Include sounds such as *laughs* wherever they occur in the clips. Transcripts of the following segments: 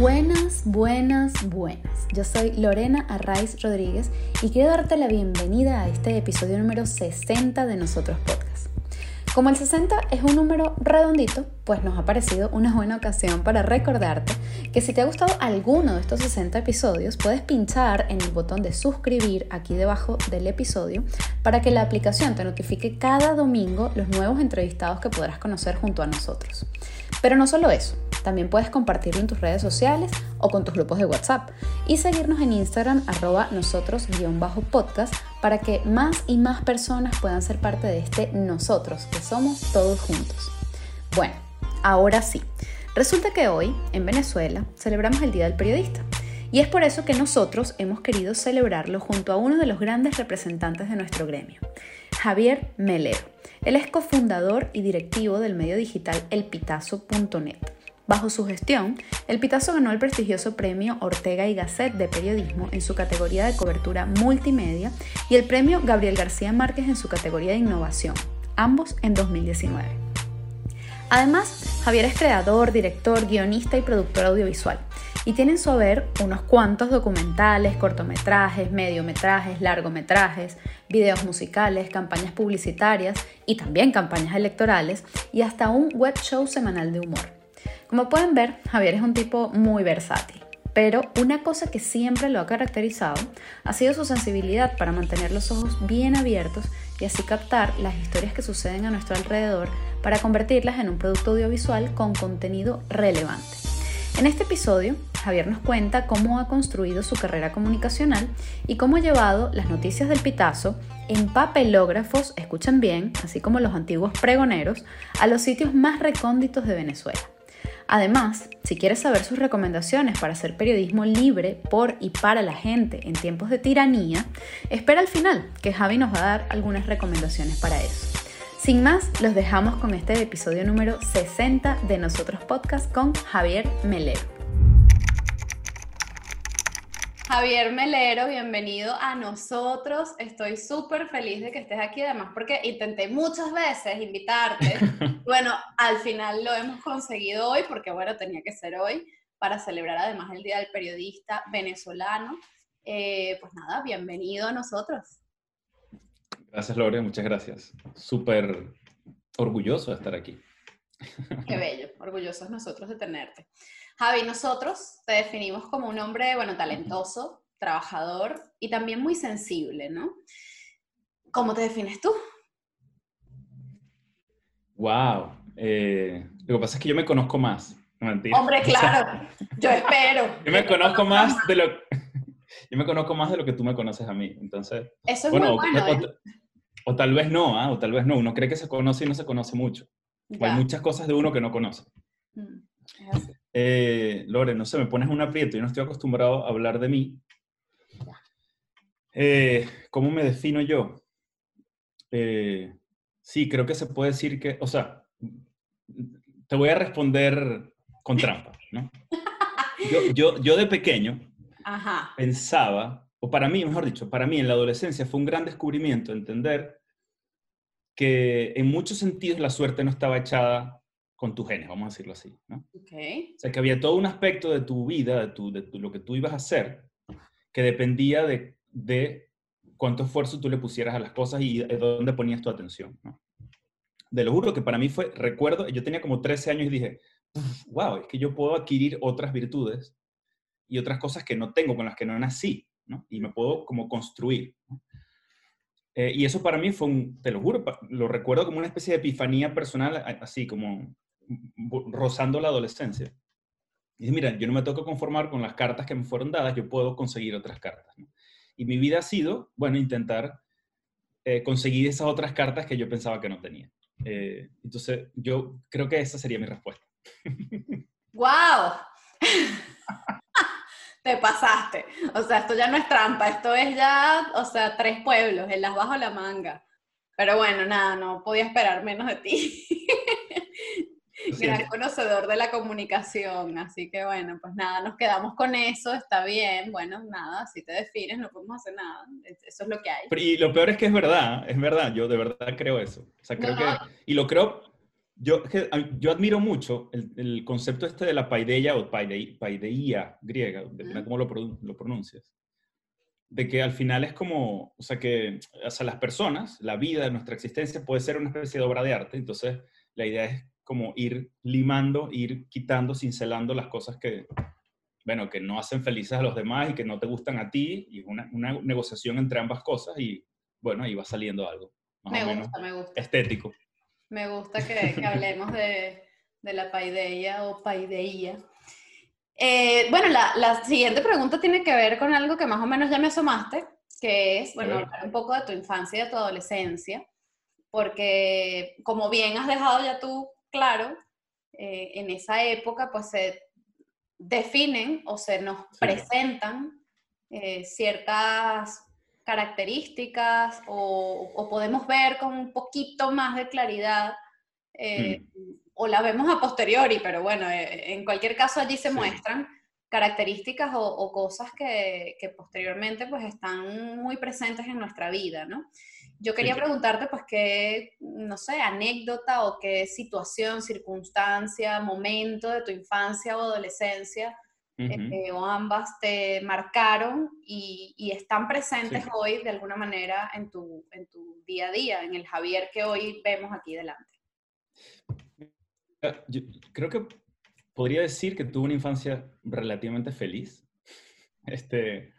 Buenas, buenas, buenas. Yo soy Lorena Arraiz Rodríguez y quiero darte la bienvenida a este episodio número 60 de Nosotros Podcast. Como el 60 es un número redondito, pues nos ha parecido una buena ocasión para recordarte que si te ha gustado alguno de estos 60 episodios, puedes pinchar en el botón de suscribir aquí debajo del episodio para que la aplicación te notifique cada domingo los nuevos entrevistados que podrás conocer junto a nosotros. Pero no solo eso, también puedes compartirlo en tus redes sociales o con tus grupos de WhatsApp y seguirnos en Instagram arroba nosotros-podcast para que más y más personas puedan ser parte de este nosotros, que somos todos juntos. Bueno, ahora sí, resulta que hoy en Venezuela celebramos el Día del Periodista. Y es por eso que nosotros hemos querido celebrarlo junto a uno de los grandes representantes de nuestro gremio, Javier Melero. Él es cofundador y directivo del medio digital elpitazo.net. Bajo su gestión, El Pitazo ganó el prestigioso premio Ortega y Gasset de periodismo en su categoría de cobertura multimedia y el premio Gabriel García Márquez en su categoría de innovación, ambos en 2019. Además, Javier es creador, director, guionista y productor audiovisual y tiene en su haber unos cuantos documentales, cortometrajes, mediometrajes, largometrajes, videos musicales, campañas publicitarias y también campañas electorales y hasta un web show semanal de humor. Como pueden ver, Javier es un tipo muy versátil, pero una cosa que siempre lo ha caracterizado ha sido su sensibilidad para mantener los ojos bien abiertos y así captar las historias que suceden a nuestro alrededor para convertirlas en un producto audiovisual con contenido relevante. En este episodio, Javier nos cuenta cómo ha construido su carrera comunicacional y cómo ha llevado las noticias del pitazo en papelógrafos, escuchen bien, así como los antiguos pregoneros, a los sitios más recónditos de Venezuela. Además, si quieres saber sus recomendaciones para hacer periodismo libre por y para la gente en tiempos de tiranía, espera al final, que Javi nos va a dar algunas recomendaciones para eso. Sin más, los dejamos con este episodio número 60 de Nosotros Podcast con Javier Melero. Javier Melero, bienvenido a nosotros. Estoy súper feliz de que estés aquí, además, porque intenté muchas veces invitarte. *laughs* bueno, al final lo hemos conseguido hoy, porque bueno, tenía que ser hoy, para celebrar además el Día del Periodista Venezolano. Eh, pues nada, bienvenido a nosotros. Gracias, Lore, muchas gracias. Súper orgulloso de estar aquí. Qué bello, orgullosos nosotros de tenerte. Javi, nosotros te definimos como un hombre, bueno, talentoso, trabajador y también muy sensible, ¿no? ¿Cómo te defines tú? Wow. Eh, lo que pasa es que yo me conozco más. Hombre, *laughs* claro. yo espero. *laughs* yo me conozco *laughs* más de lo yo me conozco más de lo que tú me conoces a mí. Entonces, eso es bueno, muy bueno, ¿eh? o, tal vez no, ¿ah? o tal vez no. Uno cree que se conoce y no se conoce mucho. hay muchas cosas de uno que no conoce. Mm, eh, Lore, no sé, me pones un aprieto, yo no estoy acostumbrado a hablar de mí. Eh, ¿Cómo me defino yo? Eh, sí, creo que se puede decir que, o sea, te voy a responder con trampa, ¿no? Yo, yo, de pequeño pensaba, o para mí, mejor dicho, para mí en la adolescencia fue un gran descubrimiento entender que en muchos sentidos la suerte no estaba echada con tus genes, vamos a decirlo así. ¿no? Okay. O sea, que había todo un aspecto de tu vida, de, tu, de lo que tú ibas a hacer, que dependía de, de, cuánto esfuerzo tú le pusieras a las cosas y de dónde ponías tu atención. ¿no? De lo juro que para mí fue, recuerdo, yo tenía como 13 años y dije, wow, es que yo puedo adquirir otras virtudes y otras cosas que no tengo, con las que no nací, ¿no? Y me puedo como construir. Eh, y eso para mí fue un, te lo juro, lo recuerdo como una especie de epifanía personal, así como rozando la adolescencia. Y dice, mira, yo no me tengo que conformar con las cartas que me fueron dadas, yo puedo conseguir otras cartas. Y mi vida ha sido, bueno, intentar eh, conseguir esas otras cartas que yo pensaba que no tenía. Eh, entonces, yo creo que esa sería mi respuesta. ¡Wow! Te pasaste. O sea, esto ya no es trampa, esto es ya, o sea, tres pueblos, el las bajo la manga. Pero bueno, nada, no podía esperar menos de ti. Gran conocedor de la comunicación, así que bueno, pues nada, nos quedamos con eso, está bien, bueno, nada, si te defines no podemos hacer nada, eso es lo que hay. Y lo peor es que es verdad, es verdad, yo de verdad creo eso, o sea, creo que, y lo creo Yo, yo admiro mucho el, el, concepto este de la paideia o paideia griega, depende cómo lo, lo pronuncias, de que al final es como, o sea, que o sea, las personas, la vida, nuestra existencia puede ser una especie de obra de arte, entonces la idea es como ir limando, ir quitando, cincelando las cosas que, bueno, que no hacen felices a los demás y que no te gustan a ti, y una, una negociación entre ambas cosas y, bueno, ahí va saliendo algo. Más me gusta, me gusta. Estético. Me gusta que, que hablemos de, de, la paideia o paideia. Eh, bueno, la, la, siguiente pregunta tiene que ver con algo que más o menos ya me asomaste, que es, bueno, hablar un poco de tu infancia y de tu adolescencia, porque como bien has dejado ya tú claro, eh, en esa época pues se definen o se nos presentan eh, ciertas características o, podemos ver con un poquito más de claridad eh, mm. o la vemos a posteriori, pero bueno, en cualquier caso allí se muestran características o, cosas que, posteriormente pues están muy presentes en nuestra vida, ¿no? Yo quería preguntarte pues qué, no sé, anécdota o qué situación, circunstancia, momento de tu infancia o adolescencia eh, o ambas te marcaron y, están presentes hoy de alguna manera en tu, en tu día a día, en el Javier que hoy vemos aquí delante? Yo creo que podría decir que tuve una infancia relativamente feliz. Este,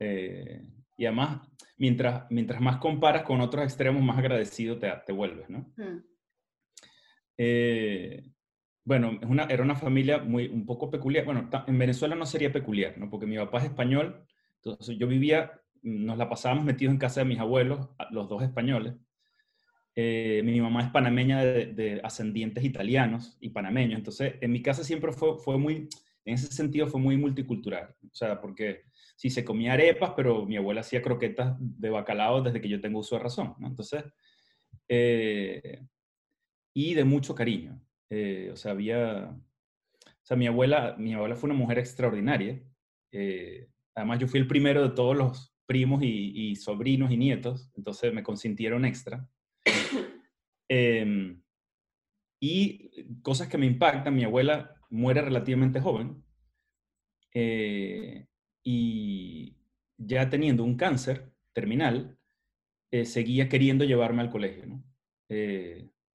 eh, y además, mientras, mientras más comparas con otros extremos, más agradecido te, te vuelves, ¿no? Mm. Eh, bueno, es una, era una familia muy, un poco peculiar. Bueno, en Venezuela no sería peculiar, ¿no? Porque mi papá es español, entonces yo vivía, nos la pasábamos metidos en casa de mis abuelos, los dos españoles. Eh, mi mamá es panameña de, ascendientes italianos y panameños, entonces en mi casa siempre fue, fue muy, en ese sentido fue muy multicultural, o sea, porque sí se comía arepas, pero mi abuela hacía croquetas de bacalao desde que yo tengo uso de razón, ¿no? Entonces, eh, y de mucho cariño. Eh, o sea, había, o sea, mi abuela, mi abuela fue una mujer extraordinaria. Eh, además, yo fui el primero de todos los primos y, sobrinos y nietos, entonces me consintieron extra. *coughs* Em, y cosas que me impactan, mi abuela muere relativamente joven eh, y ya teniendo un cáncer terminal, seguía queriendo llevarme al colegio, ¿no?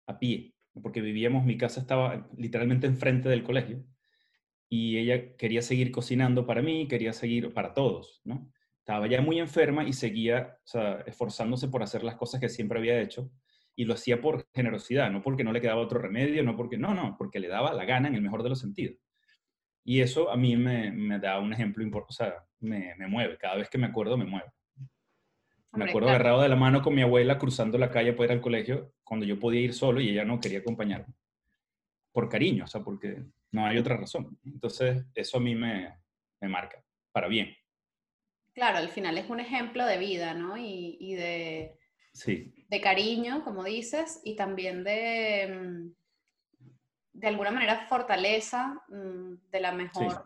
a pie porque vivíamos, mi casa estaba literalmente enfrente del colegio y ella quería seguir cocinando para mí, quería seguir para todos, ¿no? Estaba ya muy enferma y seguía esforzándose por hacer las cosas que siempre había hecho y lo hacía por generosidad, no porque no le quedaba otro remedio, no porque, no, no, porque le daba la gana en el mejor de los sentidos. Y eso a mí me, me da un ejemplo importante, o sea, me, me mueve, cada vez que me acuerdo me mueve. Me acuerdo agarrado de la mano con mi abuela cruzando la calle para ir al colegio cuando yo podía ir solo y ella no quería acompañarme. Por cariño, o sea, porque no hay otra razón. Entonces, eso a mí me, me marca, para bien. Claro, al final es un ejemplo de vida, ¿no? Y, y de, sí. de cariño, como dices, y también de, mm, de alguna manera, fortaleza mm, de la mejor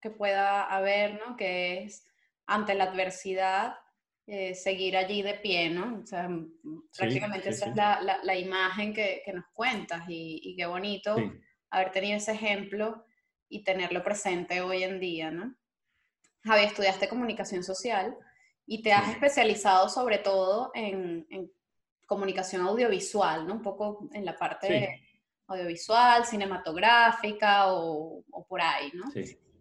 que pueda haber, ¿no? Que es ante la adversidad eh, seguir allí de pie, ¿no? O sea, prácticamente esa es la, la, imagen que, que, nos cuentas y, y qué bonito haber tenido ese ejemplo y tenerlo presente hoy en día, ¿no? Javi, estudiaste comunicación social y te has especializado sobre todo en, en, comunicación audiovisual, ¿no? Un poco en la parte audiovisual, cinematográfica o, o, por ahí, ¿no?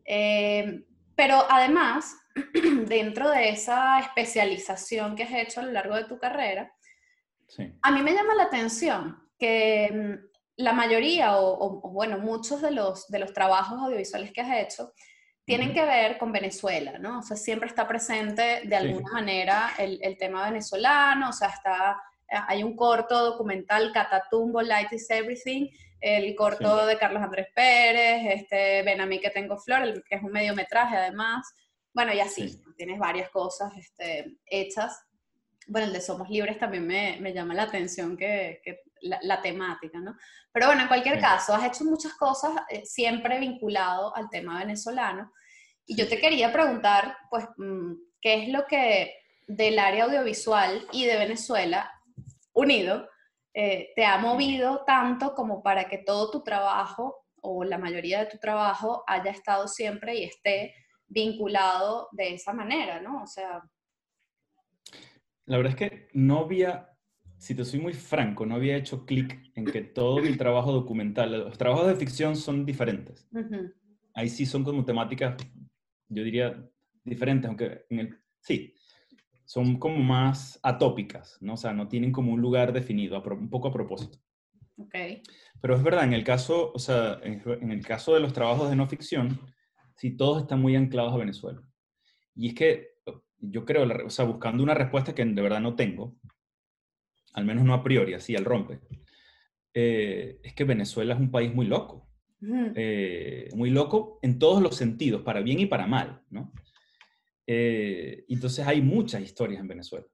Eh, pero además, *clears throat* dentro de esa especialización que has hecho a lo largo de tu carrera, a mí me llama la atención que mm, la mayoría, o, bueno, muchos de los, de los trabajos audiovisuales que has hecho, tienen que ver con Venezuela, ¿no? O sea, siempre está presente de alguna manera el, el, tema venezolano, o sea, está, hay un corto documental, Catatumbo, Light is Everything, el corto de Carlos Andrés Pérez, este Ven a mí que tengo flor, que es un mediometraje además. Bueno, y así, tienes varias cosas este, hechas. Bueno, el de Somos Libres también me, me llama la atención que, que la, temática, ¿no? Pero bueno, en cualquier caso, has hecho muchas cosas eh, siempre vinculado al tema venezolano. Y yo te quería preguntar, pues, mm, ¿qué es lo que del área audiovisual y de Venezuela unido eh, te ha movido tanto como para que todo tu trabajo o la mayoría de tu trabajo haya estado siempre y esté vinculado de esa manera, ¿no? O sea... La verdad es que no había, si te soy muy franco, no había hecho clic en que todo mi trabajo documental, los trabajos de ficción son diferentes. Ahí sí son como temáticas, yo diría, diferentes, aunque en el, sí, son como más atópicas, ¿no? O sea, no tienen como un lugar definido, un poco a propósito. Okay. Pero es verdad, en el caso, o sea, en, el caso de los trabajos de no ficción, sí, todos están muy anclados a Venezuela. Y es que yo creo, o sea, buscando una respuesta que de verdad no tengo, al menos no a priori, así al rompe, eh, es que Venezuela es un país muy loco. Eh, muy loco en todos los sentidos, para bien y para mal, ¿no? Eh, entonces hay muchas historias en Venezuela.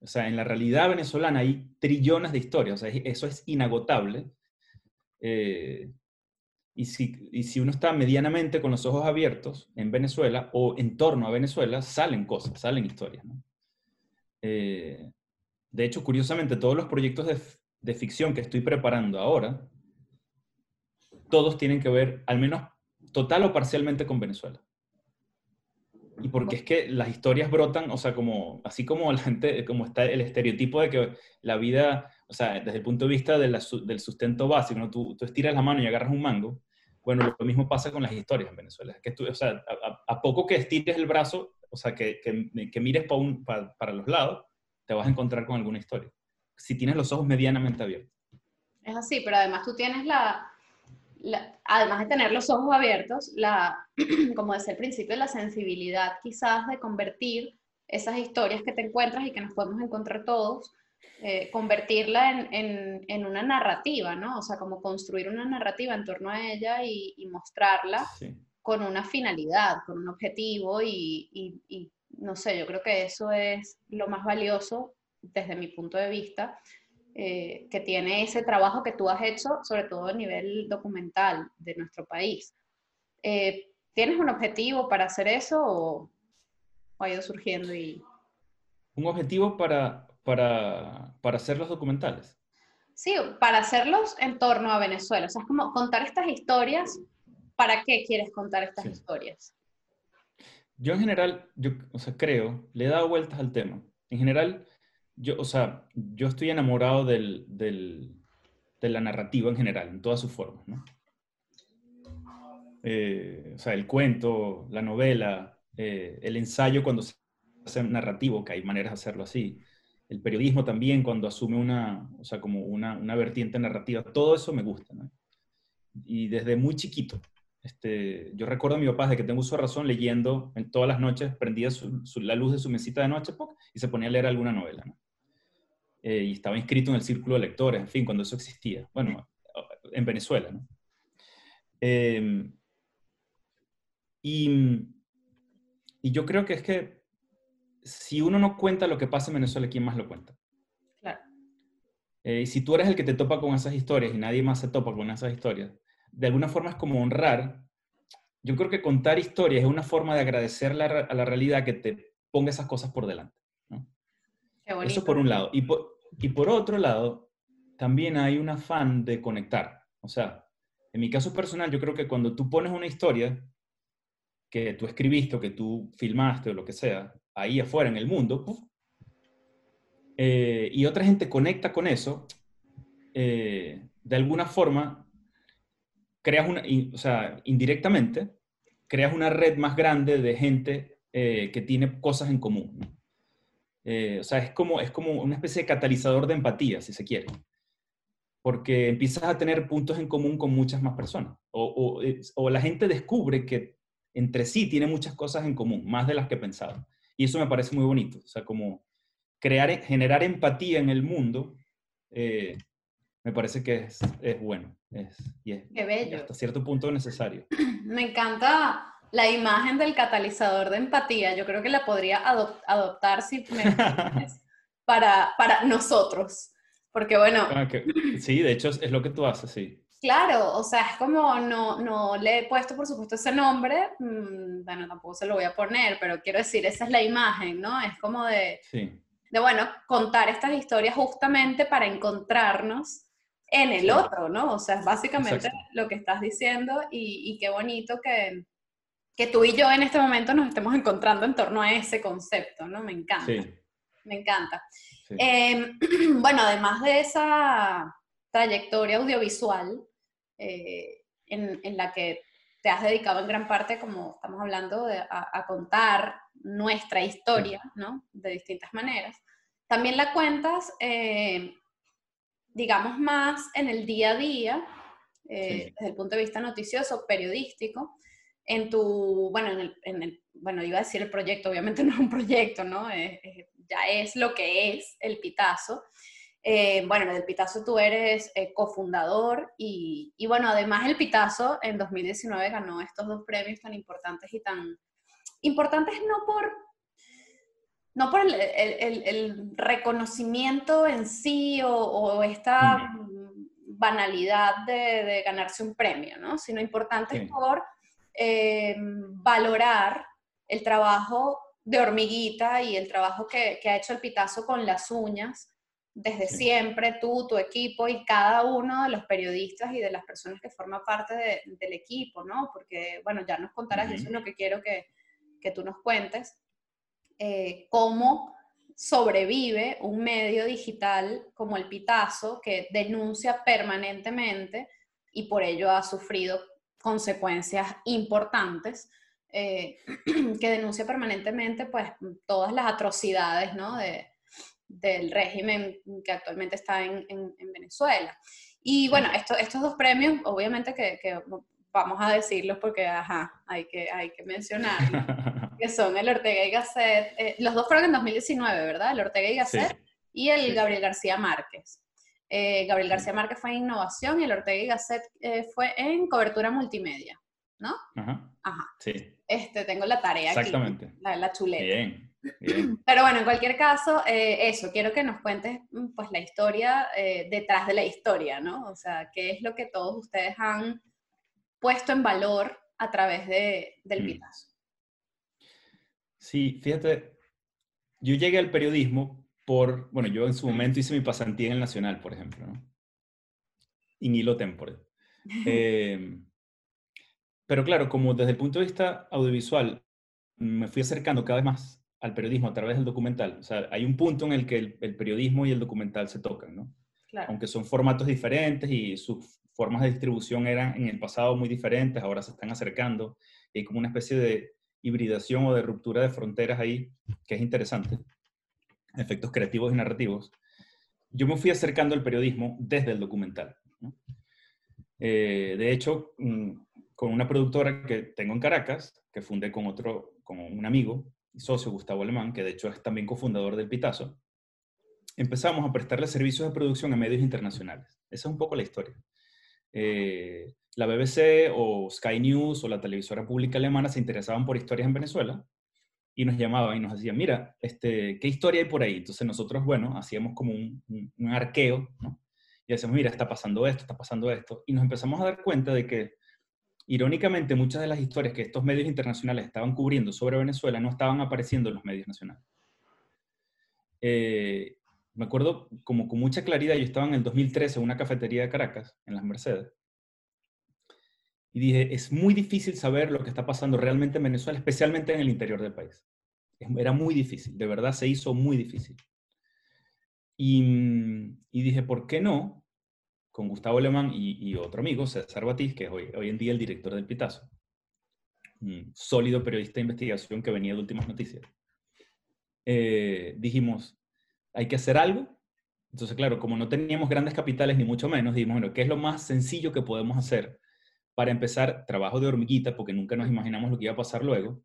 O sea, en la realidad venezolana hay trillones de historias, o sea, eso es inagotable. Eh, y, si, y si uno está medianamente con los ojos abiertos en Venezuela o en torno a Venezuela, salen cosas, salen historias. Eh, de hecho, curiosamente, todos los proyectos de, de ficción que estoy preparando ahora, todos tienen que ver, al menos total o parcialmente, con Venezuela. Y porque es que las historias brotan, o sea, como, así como la gente, como está el estereotipo de que la vida, o sea, desde el punto de vista del sustento básico, ¿no? tú, tú, estiras la mano y agarras un mango, bueno, lo mismo pasa con las historias en Venezuela. que tú, o sea, a, poco que estires el brazo, o sea, que, que, que mires para, para los lados, te vas a encontrar con alguna historia. Si tienes los ojos medianamente abiertos. Es así, pero además tú tienes la, además de tener los ojos abiertos, la, *clears throat* como decía al principio, la sensibilidad quizás de convertir esas historias que te encuentras y que nos podemos encontrar todos, eh, convertirla en, una narrativa, ¿no? O sea, como construir una narrativa en torno a ella y, mostrarla con una finalidad, con un objetivo y, y, no sé, yo creo que eso es lo más valioso desde mi punto de vista eh, que tiene ese trabajo que tú has hecho, sobre todo a nivel documental de nuestro país. Eh, ¿Tienes un objetivo para hacer eso o, ha ido surgiendo y... ¿Un objetivo para, para, para hacer los documentales? Sí, para hacerlos en torno a Venezuela. O sea, es como contar estas historias. ¿Para qué quieres contar estas historias? Yo en general, yo o sea, creo, le he dado vueltas al tema. En general, yo, o sea, yo estoy enamorado del, del, de la narrativa en general, en todas sus formas, ¿no? Eh, o sea, el cuento, la novela, eh, el ensayo cuando se hace narrativo, que hay maneras de hacerlo así, el periodismo también cuando asume una, o sea, como una, una vertiente narrativa, todo eso me gusta. Y desde muy chiquito, este, yo recuerdo a mi papá de que tengo uso razón leyendo en todas las noches, prendía la luz de su mesita de noche y se ponía a leer alguna novela, ¿no? Eh, y estaba inscrito en el círculo de lectores, en fin, cuando eso existía. Bueno, en Venezuela, ¿no? Em, y, y, yo creo que es que si uno no cuenta lo que pasa en Venezuela, ¿quién más lo cuenta? Claro. Eh, y si tú eres el que te topa con esas historias y nadie más se topa con esas historias, de alguna forma es como honrar. Yo creo que contar historias es una forma de agradecer a la realidad que te ponga esas cosas por delante. Eso por un lado. Y por, y por otro lado, también hay un afán de conectar. O sea, en mi caso personal, yo creo que cuando tú pones una historia que tú escribiste o que tú filmaste o lo que sea, ahí afuera en el mundo, eh, y otra gente conecta con eso, eh, de alguna forma, creas una, o sea, indirectamente, creas una red más grande de gente eh, que tiene cosas en común. Eh, o sea, es como, es como una especie de catalizador de empatía, si se quiere. Porque empiezas a tener puntos en común con muchas más personas. O, o, la gente descubre que entre sí tiene muchas cosas en común, más de las que pensaba. Y eso me parece muy bonito. O sea, como crear, generar empatía en el mundo, eh, me parece que es, es bueno. Es, y es, Qué bello. hasta cierto punto necesario. *clears throat* Me encanta la imagen del catalizador de empatía, yo creo que la podría adoptar si *laughs* para, para nosotros. Porque bueno... Ah, sí, de hecho es lo que tú haces, sí. Claro, o sea, es como no, no le he puesto por supuesto ese nombre, mm, bueno, tampoco se lo voy a poner, pero quiero decir, esa es la imagen, ¿no? Es como de... Sí. de, bueno, contar estas historias justamente para encontrarnos en el otro, ¿no? O sea, es básicamente lo que estás diciendo y, y qué bonito que, que, tú y yo en este momento nos estemos encontrando en torno a ese concepto, ¿no? Me encanta. Sí. Me encanta. Em, *clears throat* bueno, además de esa trayectoria audiovisual eh, en, en, la que te has dedicado en gran parte, como estamos hablando, de, a, contar nuestra historia, ¿no? De distintas maneras. También la cuentas, eh, digamos, más en el día a día, eh, desde el punto de vista noticioso, periodístico, en tu, bueno, en el, en el, bueno, iba a decir el proyecto, obviamente *laughs* no es un proyecto, ¿no? ya es lo que es el Pitazo. Eh, bueno, del Pitazo tú eres eh, cofundador y, y, bueno, además el Pitazo en 2019 ganó estos dos premios tan importantes y tan importantes no por, no por el, el, el reconocimiento en sí o, o esta banalidad de, de, ganarse un premio, ¿no? Sino importantes por eh, valorar el trabajo de hormiguita y el trabajo que, que ha hecho el Pitazo con las uñas desde siempre, tú, tu equipo y cada uno de los periodistas y de las personas que forman parte del equipo, ¿no? Porque, bueno, ya nos contarás, eso es lo que quiero que, que tú nos cuentes, eh, cómo sobrevive un medio digital como el Pitazo, que denuncia permanentemente y por ello ha sufrido consecuencias importantes, eh, *clears throat* que denuncia permanentemente pues todas las atrocidades, ¿no? De, del régimen que actualmente está en, Venezuela. Y bueno, estos dos premios, obviamente que, vamos a decirlos porque, ajá, hay que, hay que mencionarlos, *laughs* que son el Ortega y Gasset, eh, los dos fueron en 2019, ¿verdad? El Ortega y Gasset y el Gabriel García Márquez. Eh, Gabriel García Márquez fue en innovación y el Ortega y Gasset eh, fue en cobertura multimedia, ¿no? Ajá. Ajá. Sí. Este, tengo la tarea Exactamente. la, la chuleta. Bien. *clears throat* Pero bueno, en cualquier caso, eh, eso, quiero que nos cuentes mm, pues la historia detrás de la historia, ¿no? O sea, qué es lo que todos ustedes han puesto en valor a través de, del mm. Pitazo. Sí, fíjate, yo llegué al periodismo por, bueno, yo en su momento hice mi pasantía en el Nacional, por ejemplo, ¿no? In hilo tempore. *laughs* Em, pero claro, como desde el punto de vista audiovisual me fui acercando cada vez más al periodismo a través del documental. O sea, hay un punto en el que el, periodismo y el documental se tocan, ¿no? Aunque son formatos diferentes y sus formas de distribución eran en el pasado muy diferentes, ahora se están acercando. Y hay como una especie de hibridación o de ruptura de fronteras ahí que es interesante. Efectos creativos y narrativos. Yo me fui acercando al periodismo desde el documental. Eh, de hecho, mm, con una productora que tengo en Caracas, que fundé con otro, con un amigo, socio Gustavo Alemán, que de hecho es también cofundador del Pitazo, empezamos a prestarle servicios de producción a medios internacionales. Esa es un poco la historia. Eh, la BBC o Sky News o la televisora pública alemana se interesaban por historias en Venezuela y nos llamaban y nos decían, mira, este, ¿qué historia hay por ahí? Entonces nosotros, bueno, hacíamos como un, un arqueo, ¿no? Y decíamos, mira, está pasando esto, está pasando esto. Y nos empezamos a dar cuenta de que Irónicamente, muchas de las historias que estos medios internacionales estaban cubriendo sobre Venezuela no estaban apareciendo en los medios nacionales. Eh, me acuerdo como con mucha claridad, yo estaba en el 2013 en una cafetería de Caracas, en las Mercedes, y dije, es muy difícil saber lo que está pasando realmente en Venezuela, especialmente en el interior del país. Era muy difícil, de verdad se hizo muy difícil. Y, y dije, ¿por qué no con Gustavo Alemán y, otro amigo, César Batiz, que es hoy, hoy, en día el director del Pitazo. Un sólido periodista de investigación que venía de Últimas Noticias. Eh, dijimos, hay que hacer algo. Entonces, claro, como no teníamos grandes capitales ni mucho menos, dijimos, bueno, ¿qué es lo más sencillo que podemos hacer para empezar trabajo de hormiguita? Porque nunca nos imaginamos lo que iba a pasar luego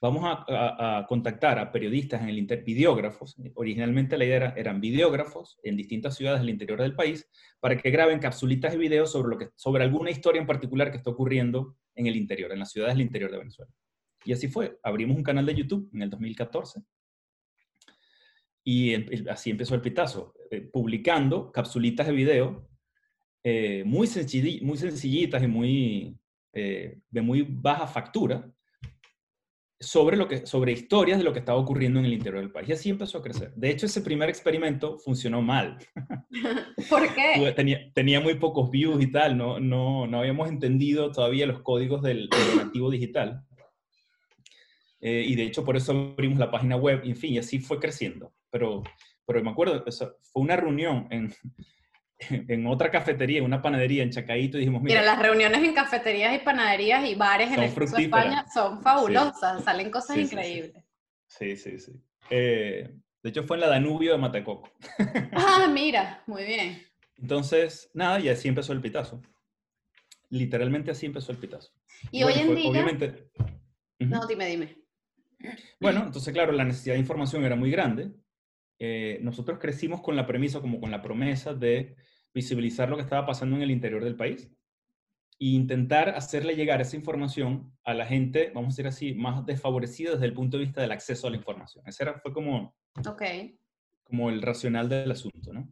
vamos a, contactar a periodistas en el inter, videógrafos. Originalmente la idea era, eran videógrafos en distintas ciudades del interior del país para que graben capsulitas de video sobre, lo que, sobre alguna historia en particular que está ocurriendo en el interior, en las ciudades del interior de Venezuela. Y así fue. Abrimos un canal de YouTube en el 2014 y em, así empezó el pitazo, eh, publicando capsulitas de video eh, muy, muy sencillitas y muy, eh, de muy baja factura, sobre, lo que, sobre historias de lo que estaba ocurriendo en el interior del país. Y así empezó a crecer. De hecho, ese primer experimento funcionó mal. *laughs* ¿Por qué? Tenía, tenía muy pocos views y tal, no, no, no habíamos entendido todavía los códigos del, del nativo digital. Eh, y de hecho, por eso abrimos la página web, y en fin, y así fue creciendo. Pero, pero me acuerdo, fue una reunión en, *laughs* en otra cafetería, en una panadería en Chacaito, y dijimos, mira, las reuniones en cafeterías y panaderías y bares en España son fabulosas, salen cosas increíbles. Sí, sí, sí. Eh, de hecho, fue en la Danubio de Matecoco. *laughs* ah, mira, muy bien. Entonces, nada, y así empezó el pitazo. Literalmente así empezó el pitazo. Y hoy en día... Obviamente... No, dime, dime. Bueno, entonces, claro, la necesidad de información era muy grande. Eh, nosotros crecimos con la premisa, como con la promesa de visibilizar lo que estaba pasando en el interior del país e intentar hacerle llegar esa información a la gente, vamos a decir así, más desfavorecida desde el punto de vista del acceso a la información. Ese era, fue como, okay. como el racional del asunto, ¿no?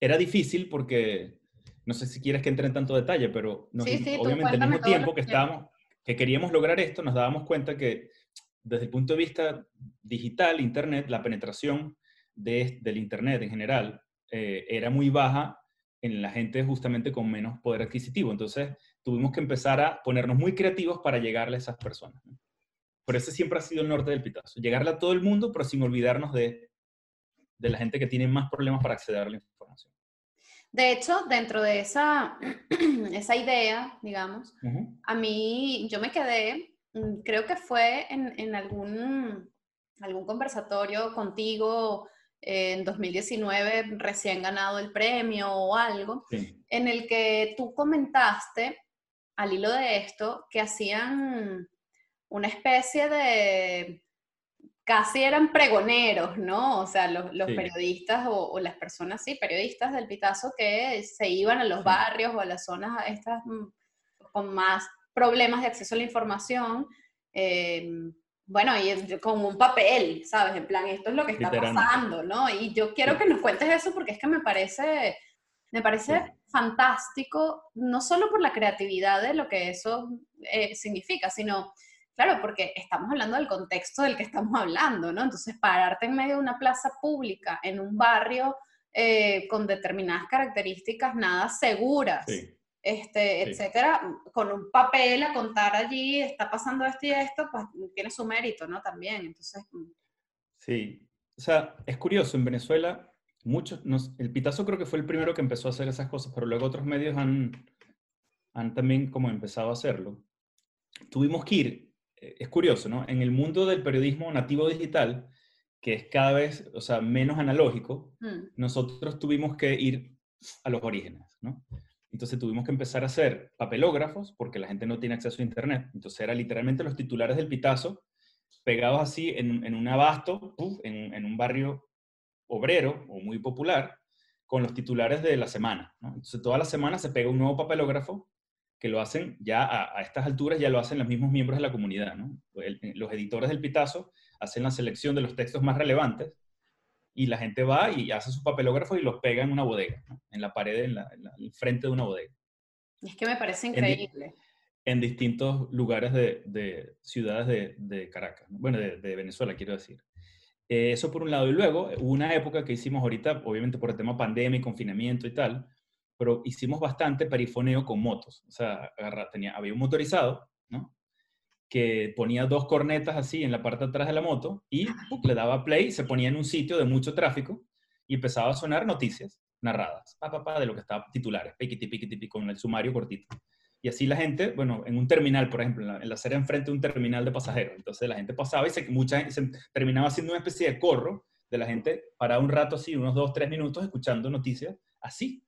Era difícil porque, no sé si quieres que entre en tanto detalle, pero obviamente al mismo tiempo que, estábamos, que queríamos lograr esto, nos dábamos cuenta que desde el punto de vista digital, Internet, la penetración de, del Internet en general eh, era muy baja en la gente justamente con menos poder adquisitivo. Entonces, tuvimos que empezar a ponernos muy creativos para llegarle a esas personas. Por eso siempre ha sido el norte del pitazo. Llegarle a todo el mundo, pero sin olvidarnos de, de la gente que tiene más problemas para acceder a la información. De hecho, dentro de esa, *clears throat* esa idea, digamos, a mí yo me quedé, mm, creo que fue en, en algún, algún conversatorio contigo en 2019 recién ganado el premio o algo, en el que tú comentaste, al hilo de esto, que hacían una especie de, casi eran pregoneros, ¿no? O sea, los, periodistas o, las personas, sí, periodistas del Pitazo que se iban a los barrios o a las zonas estas mm, con más problemas de acceso a la información. Eh, bueno, y con un papel, ¿sabes? En plan, esto es lo que está pasando, ¿no? Y yo quiero que nos cuentes eso porque es que me parece, me parece fantástico, no solo por la creatividad de lo que eso eh, significa, sino, claro, porque estamos hablando del contexto del que estamos hablando, ¿no? Entonces, pararte en medio de una plaza pública, en un barrio eh, con determinadas características nada seguras. Sí este, etcétera, con un papel a contar allí, está pasando esto y esto, pues tiene su mérito, ¿no? También, entonces... Mm. Sí, o sea, es curioso, en Venezuela, muchos, el Pitazo creo que fue el primero que empezó a hacer esas cosas, pero luego otros medios han, han también como empezado a hacerlo. Tuvimos que ir, eh, es curioso, ¿no? En el mundo del periodismo nativo digital, que es cada vez, o sea, menos analógico, mm. nosotros tuvimos que ir a los orígenes, ¿no? Entonces tuvimos que empezar a hacer papelógrafos porque la gente no tiene acceso a Internet. Entonces era literalmente los titulares del pitazo pegados así en, un abasto, en, un barrio obrero o muy popular, con los titulares de la semana. Entonces toda la semana se pega un nuevo papelógrafo que lo hacen ya a, estas alturas, ya lo hacen los mismos miembros de la comunidad. los editores del pitazo hacen la selección de los textos más relevantes y la gente va y hace sus papelógrafos y los pega en una bodega, en la pared, en, la, el frente de una bodega. Es que me parece increíble. En, distintos lugares de, de ciudades de, de, Caracas, bueno, de, Venezuela, quiero decir. Eh, eso por un lado. Y luego, hubo una época que hicimos ahorita, obviamente por el tema pandemia y confinamiento y tal, pero hicimos bastante perifoneo con motos. O sea, tenía, había un motorizado, ¿no? Que ponía dos cornetas así en la parte de atrás de la moto y le daba play, se ponía en un sitio de mucho tráfico y empezaba a sonar noticias narradas, pa, pa, de lo que estaba titulares, piquiti, piquiti, con el sumario cortito. Y así la gente, bueno, en un terminal, por ejemplo, en la, acera enfrente de un terminal de pasajeros, entonces la gente pasaba y se, mucha gente se terminaba haciendo una especie de corro de la gente para un rato así, unos dos, tres minutos, escuchando noticias así.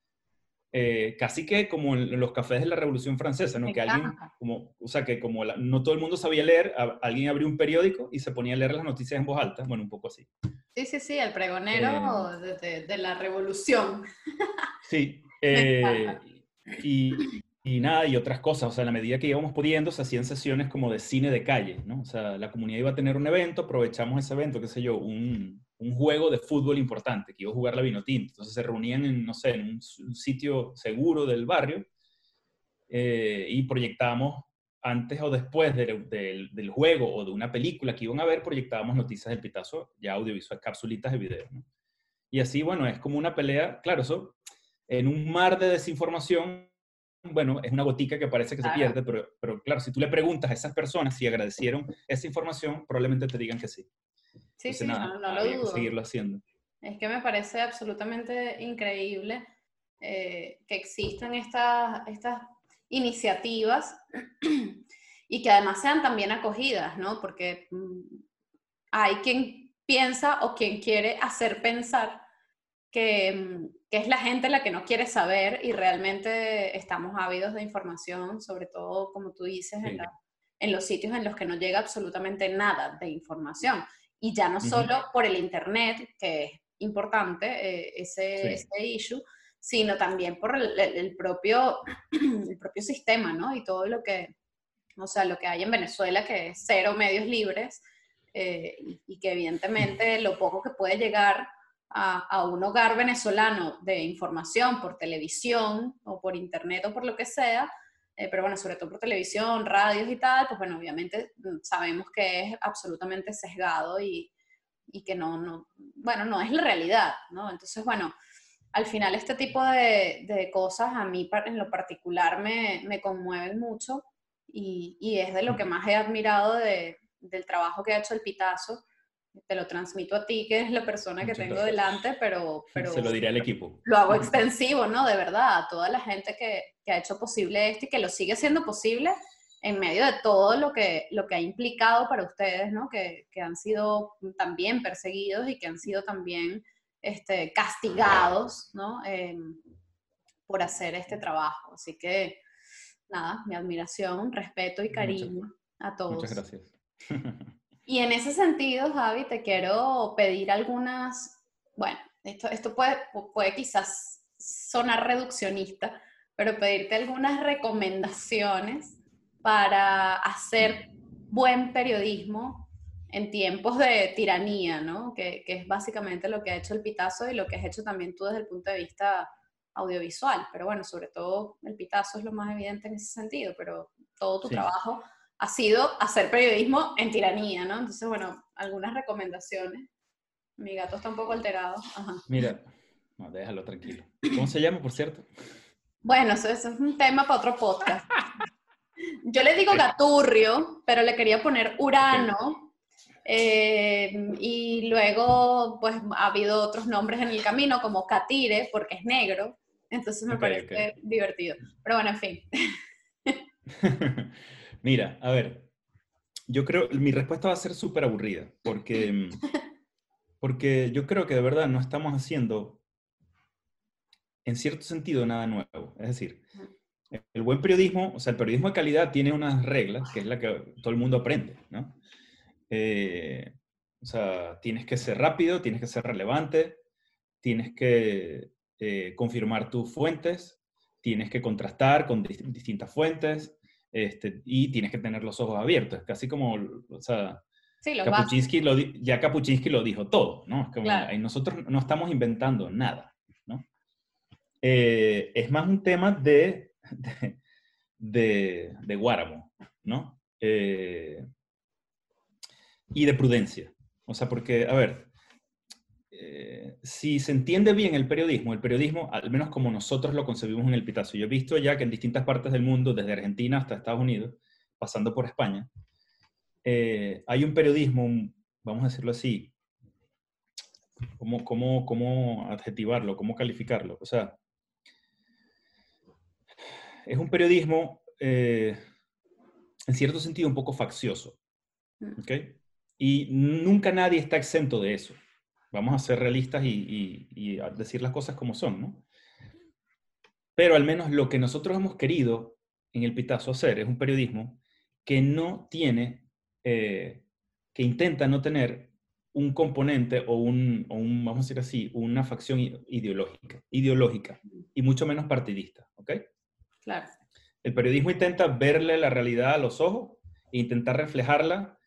Eh, casi que como en los cafés de la Revolución Francesa, ¿no? que alguien, como, o sea, que como no todo el mundo sabía leer, alguien abrió un periódico y se ponía a leer las noticias en voz alta, bueno, un poco así. Sí, sí, sí, el pregonero eh, de, la Revolución. Sí, *laughs* eh, y, y, nada, y otras cosas, o sea, a la medida que íbamos pudiendo, se hacían sesiones como de cine de calle, ¿no? O sea, la comunidad iba a tener un evento, aprovechamos ese evento, qué sé yo, un, un juego de fútbol importante, que iba a jugar la Vinotinto. Entonces se reunían en, no sé, en un, sitio seguro del barrio eh, y proyectábamos antes o después del, del, juego o de una película que iban a ver, proyectábamos noticias del pitazo, ya audiovisual, capsulitas de video. Y así, bueno, es como una pelea, claro, eso en un mar de desinformación, bueno, es una gotica que parece que se pierde, pero, pero claro, si tú le preguntas a esas personas si agradecieron esa información, probablemente te digan que sí. Sí, sí, no, lo dudo. seguirlo haciendo. Es que me parece absolutamente increíble eh, que existan estas, estas iniciativas *clears throat* y que además sean también acogidas, ¿no? Porque mm, hay quien piensa o quien quiere hacer pensar que, mm, que, es la gente la que no quiere saber y realmente estamos ávidos de información, sobre todo, como tú dices, en, en, los sitios en los que no llega absolutamente nada de información. Y ya no solo por el Internet, que es importante eh, ese, ese issue, sino también por el, propio, *clears throat* el propio sistema, ¿no? Y todo lo que, o sea, lo que hay en Venezuela, que es cero medios libres, eh, y, que evidentemente lo poco que puede llegar a, un hogar venezolano de información por televisión o por internet o por lo que sea, eh, pero bueno, sobre todo por televisión, radios y tal, pues bueno, obviamente mm, sabemos que es absolutamente sesgado y, y que no, no, bueno, no es la realidad, ¿no? Entonces, bueno, al final este tipo de, cosas a mí en lo particular me, me conmueven mucho y, y, es de lo que más he admirado de, del trabajo que ha hecho el Pitazo. Te lo transmito a ti, que es la persona que tengo delante, pero, *laughs* pero... Se lo diré al equipo. Lo hago *laughs* extensivo, ¿no? De verdad, a toda la gente que, que ha hecho posible esto y que lo sigue haciendo posible en medio de todo lo que, lo que ha implicado para ustedes, ¿no? Que, que han sido también perseguidos y que han sido también este, castigados, ¿no? Em, por hacer este trabajo. Así que, nada, mi admiración, respeto y cariño a todos. Muchas gracias. *laughs* y en ese sentido, Javi, te quiero pedir algunas, bueno, esto, esto puede, puede quizás sonar reduccionista, pero pedirte algunas recomendaciones para hacer buen periodismo en tiempos de tiranía, ¿no? Que, que, es básicamente lo que ha hecho el Pitazo y lo que has hecho también tú desde el punto de vista audiovisual. Pero bueno, sobre todo el Pitazo es lo más evidente en ese sentido, pero todo tu trabajo ha sido hacer periodismo en tiranía, ¿no? Entonces, bueno, algunas recomendaciones. Mi gato está un poco alterado. Mira, déjalo tranquilo. ¿Cómo se llama, por cierto? Bueno, eso, eso es un tema para otro podcast. Yo le digo gaturrio, pero le quería poner urano, eh, y luego, pues ha habido otros nombres en el camino, como Catire, porque es negro. Entonces me parece divertido. Pero bueno, en fin. *laughs* Mira, a ver, yo creo, mi respuesta va a ser súper aburrida, porque, *laughs* porque yo creo que de verdad no estamos haciendo, en cierto sentido, nada nuevo. Es decir, el buen periodismo, o sea, el periodismo de calidad tiene unas reglas, que es la que todo el mundo aprende, ¿no? Eh, o sea, tienes que ser rápido, tienes que ser relevante, tienes que eh, confirmar tus fuentes, tienes que contrastar con distintas fuentes este, y tienes que tener los ojos abiertos, casi como, o sea, lo, ya Kapuczynski lo dijo todo, ¿no? Es como, nosotros no estamos inventando nada, ¿no? Eh, es más un tema de, de, de, de Guáramo, ¿no? y de prudencia. O sea, porque, a ver, eh, si se entiende bien el periodismo, el periodismo, al menos como nosotros lo concebimos en el Pitazo, yo he visto ya que en distintas partes del mundo, desde Argentina hasta Estados Unidos, pasando por España, eh, hay un periodismo, vamos a decirlo así, ¿cómo, cómo, cómo adjetivarlo, cómo calificarlo? O sea, es un periodismo, eh, en cierto sentido, un poco faccioso. Mm. ¿ok? Y nunca nadie está exento de eso. Vamos a ser realistas y, a decir las cosas como son, ¿no? Pero al menos lo que nosotros hemos querido en el Pitazo hacer es un periodismo que no tiene, eh, que intenta no tener un componente o un, vamos a decir así, una facción ideológica, ideológica y mucho menos partidista, ¿ok? Claro. El periodismo intenta verle la realidad a los ojos e intentar reflejarla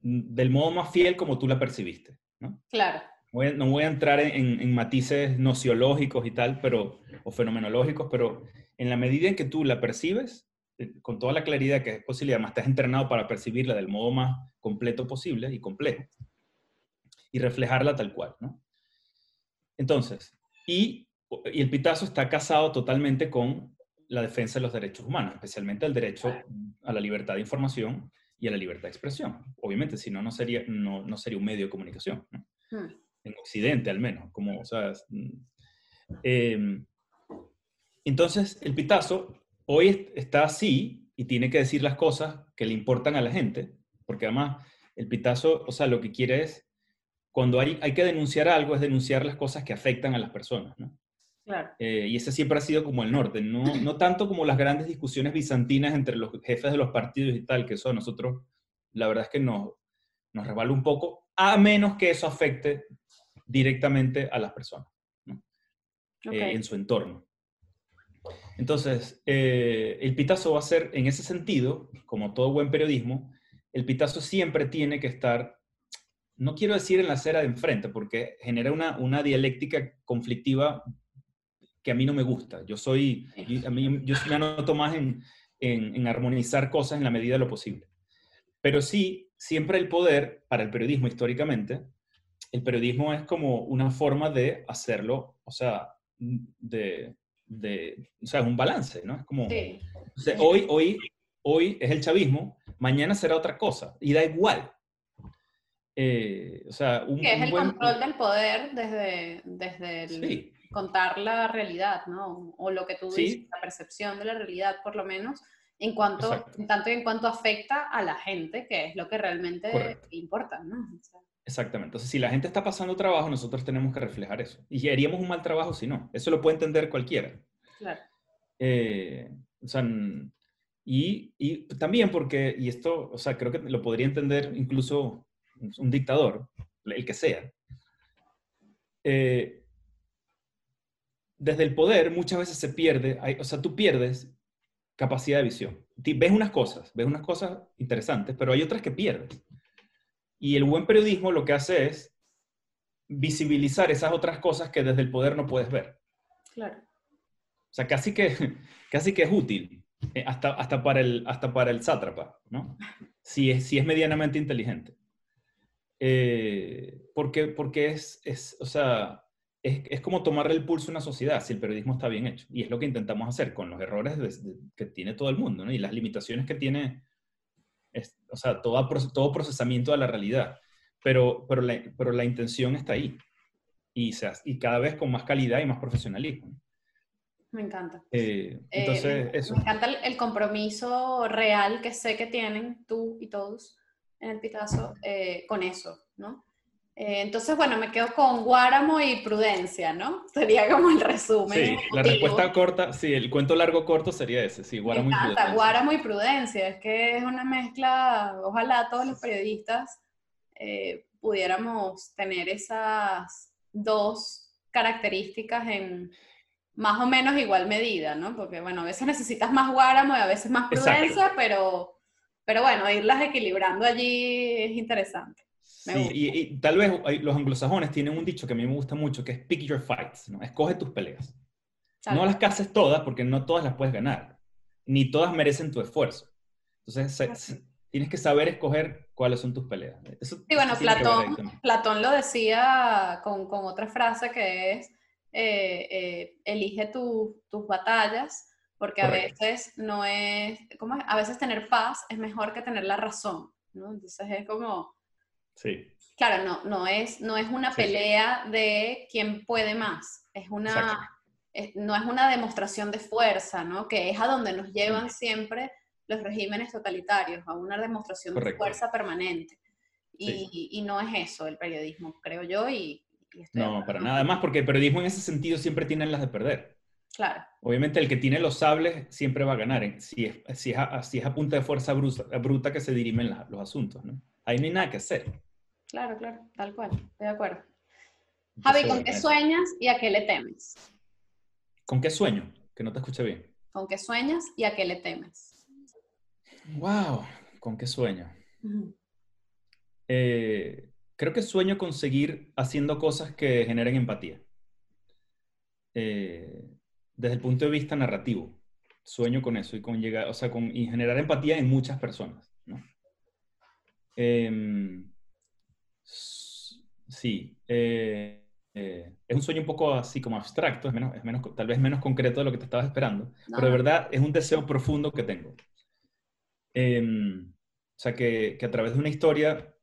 del modo más fiel como tú la percibiste. ¿No? Claro. no voy a entrar en, matices nociológicos y tal, pero, o fenomenológicos, pero en la medida en que tú la percibes, eh, con toda la claridad que es posible, además estás entrenado para percibirla del modo más completo posible y complejo, y reflejarla tal cual, ¿no? Entonces, y, y el pitazo está casado totalmente con la defensa de los derechos humanos, especialmente el derecho a la libertad de información y a la libertad de expresión. Obviamente, si no, no sería, no, no sería un medio de comunicación, ¿no? Hmm. en Occidente al menos, como, o sea, mm, eh, entonces el pitazo hoy está así y tiene que decir las cosas que le importan a la gente, porque además el pitazo, o sea, lo que quiere es, cuando hay, hay que denunciar algo, es denunciar las cosas que afectan a las personas, ¿no? Claro. Eh, y ese siempre ha sido como el norte, no, no tanto como las grandes discusiones bizantinas entre los jefes de los partidos y tal, que eso a nosotros, la verdad es que nos, nos resbala un poco, a menos que eso afecte directamente a las personas. Eh, en su entorno. Entonces, eh, el pitazo va a ser, en ese sentido, como todo buen periodismo, el pitazo siempre tiene que estar, no quiero decir en la acera de enfrente, porque genera una, una dialéctica conflictiva que a mí no me gusta. Yo soy, a mí, yo me anoto más en, en, en armonizar cosas en la medida de lo posible. Pero sí, siempre el poder, para el periodismo históricamente, el periodismo es como una forma de hacerlo, o sea, de, de o sea, es un balance, ¿no? Es como, Sí. o sea, hoy, hoy, hoy es el chavismo, mañana será otra cosa, y da igual. Eh, o sea, un, Que es un el buen- control del poder desde, desde el Sí, contar la realidad, ¿no? O lo que tú Sí. dices, la percepción de la realidad, por lo menos, en cuanto, Exacto. en tanto y en cuanto afecta a la gente, que es lo que realmente Correcto. importa, ¿no? O sea, exactamente. Entonces, si la gente está pasando trabajo, nosotros tenemos que reflejar eso. Y haríamos un mal trabajo si no. Eso lo puede entender cualquiera. claro. Eh, o sea, y, y también porque, y esto, o sea, creo que lo podría entender incluso un dictador, el que sea. Eh, desde el poder muchas veces se pierde, hay- o sea, tú pierdes capacidad de visión. Ves unas cosas, ves unas cosas interesantes, pero hay otras que pierdes. Y el buen periodismo lo que hace es visibilizar esas otras cosas que desde el poder no puedes ver. Claro. O sea, casi que, casi que es útil, eh, hasta, hasta, para el, hasta para el sátrapa, ¿no? Si es, si es medianamente inteligente. Eh, porque porque es, es, o sea, es, es como tomarle el pulso a una sociedad si el periodismo está bien hecho. Y es lo que intentamos hacer con los errores de- de- que tiene todo el mundo, ¿no? Y las limitaciones que tiene, es- o sea, todo, proce- todo procesamiento de la realidad. Pero, pero, la, pero la intención está ahí. Y, se y cada vez con más calidad y más profesionalismo. Me encanta. Eh, Eh, entonces, me- eso. Me encanta el, el compromiso real que sé que tienen tú y todos en el Pitazo eh, con eso, ¿no? Eh, entonces, bueno, me quedo con Guáramo y Prudencia, ¿no? *laughs* Sería como el resumen. Sí, la respuesta corta, sí, el cuento largo corto sería ese, sí, Me Guáramo y Prudencia. Guáramo y Prudencia, es que es una mezcla, ojalá todos los periodistas eh, pudiéramos tener esas dos características en más o menos igual medida, ¿no? Porque bueno, a veces necesitas más Guáramo y a veces más Exacto. Prudencia, pero, pero bueno, irlas equilibrando allí es interesante. Sí, y, y tal vez hay- los anglosajones tienen un dicho que a mí me gusta mucho, que es pick your fights, ¿no? Escoge tus peleas. Tal No las cases todas, porque no todas las puedes ganar, ni todas merecen tu esfuerzo. Entonces, se- se- tienes que saber escoger cuáles son tus peleas. Eso, Sí, bueno, Platón. Platón lo decía con, con otra frase que es, eh, eh, elige tu- tus batallas, porque Correcto. a veces no es, ¿cómo es? A veces tener paz es mejor que tener la razón, ¿no? Entonces es como, Sí, claro, no, no, es, no es una Sí. pelea de quién puede más, es una, es- no es una demostración de fuerza, ¿no? Que es a donde nos llevan Mm. siempre los regímenes totalitarios, a una demostración de fuerza permanente. Y, y no es eso el periodismo, creo yo, y, y estoy de no, para nada más, porque el periodismo en ese sentido siempre tiene las de perder. Claro, Obviamente el que tiene los sables siempre va a ganar, si es, si es, a, si es a punta de fuerza bruta, bruta que se dirimen la- los asuntos, ¿no? Ahí no hay nada que hacer. claro, claro, tal cual, estoy de acuerdo. Javi, ¿con qué eso. sueñas y a qué le temes? ¿Con qué sueño? Que no te escuché bien. ¿Con qué sueñas y a qué le temes? Wow, ¿con qué sueño? Eh, creo que sueño con seguir haciendo cosas que generen empatía. Eh, desde el punto de vista narrativo. Sueño con eso y con llegar, o sea, con y generar empatía en muchas personas, Em, sí. Eh, eh, es un sueño un poco así como abstracto, es menos, es menos, tal vez menos concreto de lo que te estabas esperando, pero de verdad es un deseo profundo que tengo. Em, o sea, que, que, a través de una historia,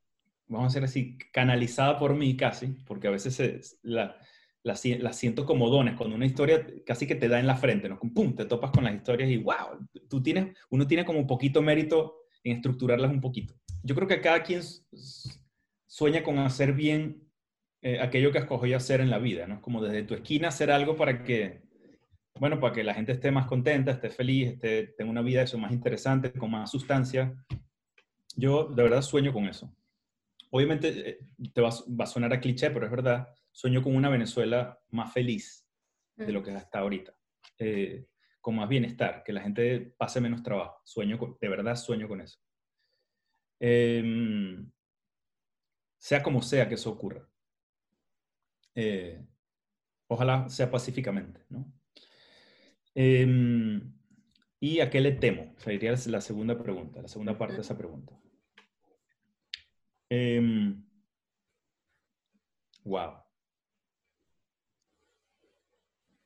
vamos a decir así, canalizada por mí casi, porque a veces la, la, la, siento como dones, cuando una historia casi que te da en la frente, ¿no? ¡Pum! Te topas con las historias y wow, tú tienes, uno tiene como un poquito mérito en estructurarlas un poquito. Yo creo que cada quien sueña con hacer bien eh, aquello que escogió hacer en la vida, ¿no? Como desde tu esquina hacer algo para que, bueno, para que la gente esté más contenta, esté feliz, esté, tenga una vida eso más interesante, con más sustancia. Yo de verdad sueño con eso. Obviamente eh, te va, va, a sonar a cliché, pero es verdad, sueño con una Venezuela más feliz de lo que es hasta ahorita. Eh, con más bienestar, que la gente pase menos trabajo. Sueño de verdad sueño con eso. Em, sea como sea que eso ocurra. Eh, ojalá sea pacíficamente, ¿no? Em, ¿Y a qué le temo? Sería la segunda pregunta, la segunda parte de esa pregunta. wow. Em,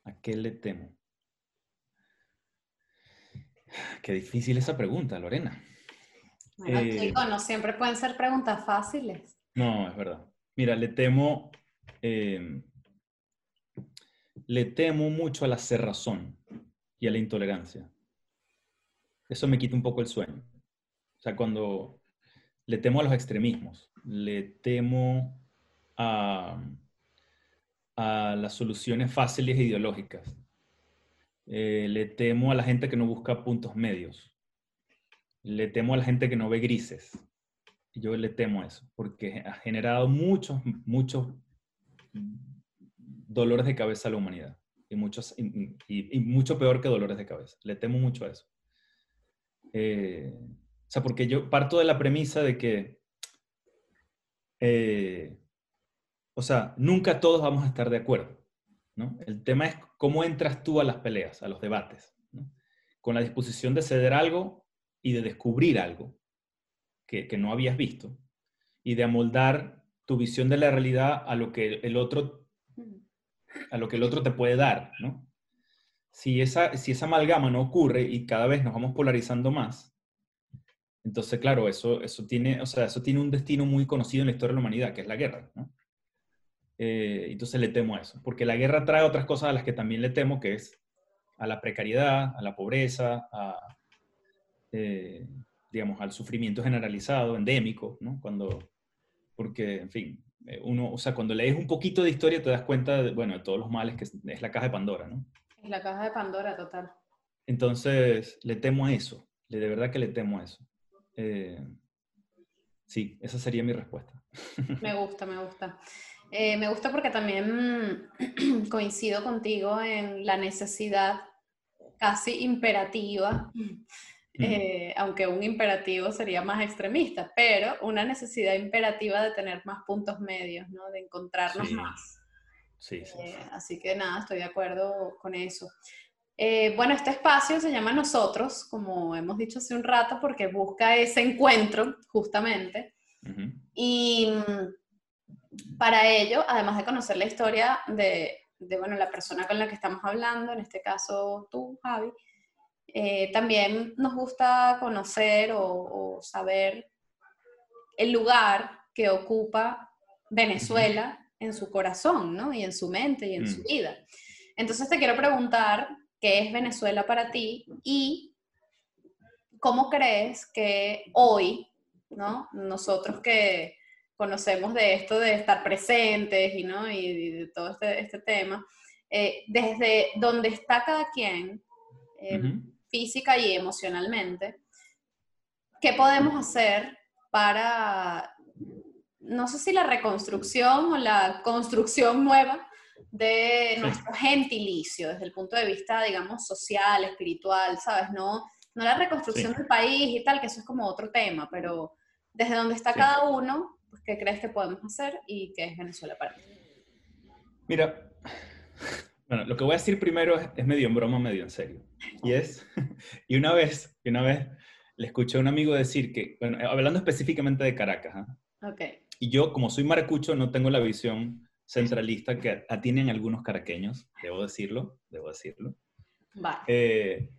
¿A qué le temo? Qué difícil esa pregunta, Lorena. Bueno, eh, chicos, no siempre pueden ser preguntas fáciles. No, es verdad. Mira, le temo Em, le temo mucho a la cerrazón y a la intolerancia. Eso me quita un poco el sueño. O sea, cuando le temo a los extremismos, le temo a, a las soluciones fáciles e ideológicas. Eh, le temo a la gente que no busca puntos medios. Le temo a la gente que no ve grises. Yo le temo eso, porque ha generado muchos, muchos dolores de cabeza a la humanidad. Y, muchos, y, mucho peor que dolores de cabeza. Le temo mucho a eso. Eh, o sea, porque yo parto de la premisa de que, eh, o sea, nunca todos vamos a estar de acuerdo. ¿no? El tema es cómo entras tú a las peleas, a los debates, con la disposición de ceder algo y de descubrir algo que, que no habías visto y de amoldar tu visión de la realidad a lo que el otro, a lo que el otro te puede dar, ¿no? Si esa, si esa amalgama no ocurre y cada vez nos vamos polarizando más, entonces, claro, eso, eso, tiene, o sea, eso tiene un destino muy conocido en la historia de la humanidad, que es la guerra, ¿no? Eh, entonces le temo a eso, porque la guerra trae otras cosas a las que también le temo, que es a la precariedad, a la pobreza, a, eh, digamos, al sufrimiento generalizado, endémico, ¿no? Cuando, porque, en fin, eh, uno, o sea, cuando lees un poquito de historia te das cuenta, de, bueno, de todos los males que es, la caja de Pandora, ¿no? Es la caja de Pandora, total. Entonces, le temo a eso, de verdad que le temo a eso. Eh, sí, esa sería mi respuesta. *laughs* Me gusta, me gusta. Eh, me gusta porque también *clears throat* coincido contigo en la necesidad casi imperativa eh, aunque un imperativo sería más extremista, pero una necesidad imperativa de tener más puntos medios, ¿no? de encontrarnos más. Sí, sí, eh, así que nada, estoy de acuerdo con eso. Eh, bueno, este espacio se llama Nosotros, como hemos dicho hace un rato, porque busca ese encuentro, justamente. Y mm, para ello, además de conocer la historia de, de, bueno, la persona con la que estamos hablando, en este caso tú, Javi, eh, también nos gusta conocer o, saber el lugar que ocupa Venezuela en su corazón, ¿no? Y en su mente y en su mm. vida. Entonces te quiero preguntar qué es Venezuela para ti y cómo crees que hoy, ¿no? Nosotros que conocemos de esto de estar presentes y, ¿no? y de todo este, este tema, eh, desde donde está cada quien, eh, física y emocionalmente, ¿qué podemos hacer para, no sé si la reconstrucción o la construcción nueva de nuestro gentilicio, desde el punto de vista, digamos, social, espiritual, ¿sabes? No, no la reconstrucción del país y tal, que eso es como otro tema, pero desde donde está cada uno, pues, ¿qué crees que podemos hacer y qué es Venezuela para ti? Mira, bueno, lo que voy a decir primero es, es medio en broma, medio en serio. y es, *laughs* y una vez, y una vez le escuché a un amigo decir que, bueno, hablando específicamente de Caracas, ¿ah? y yo como soy maracucho no tengo la visión centralista que tienen algunos caraqueños, debo decirlo, debo decirlo. Eh,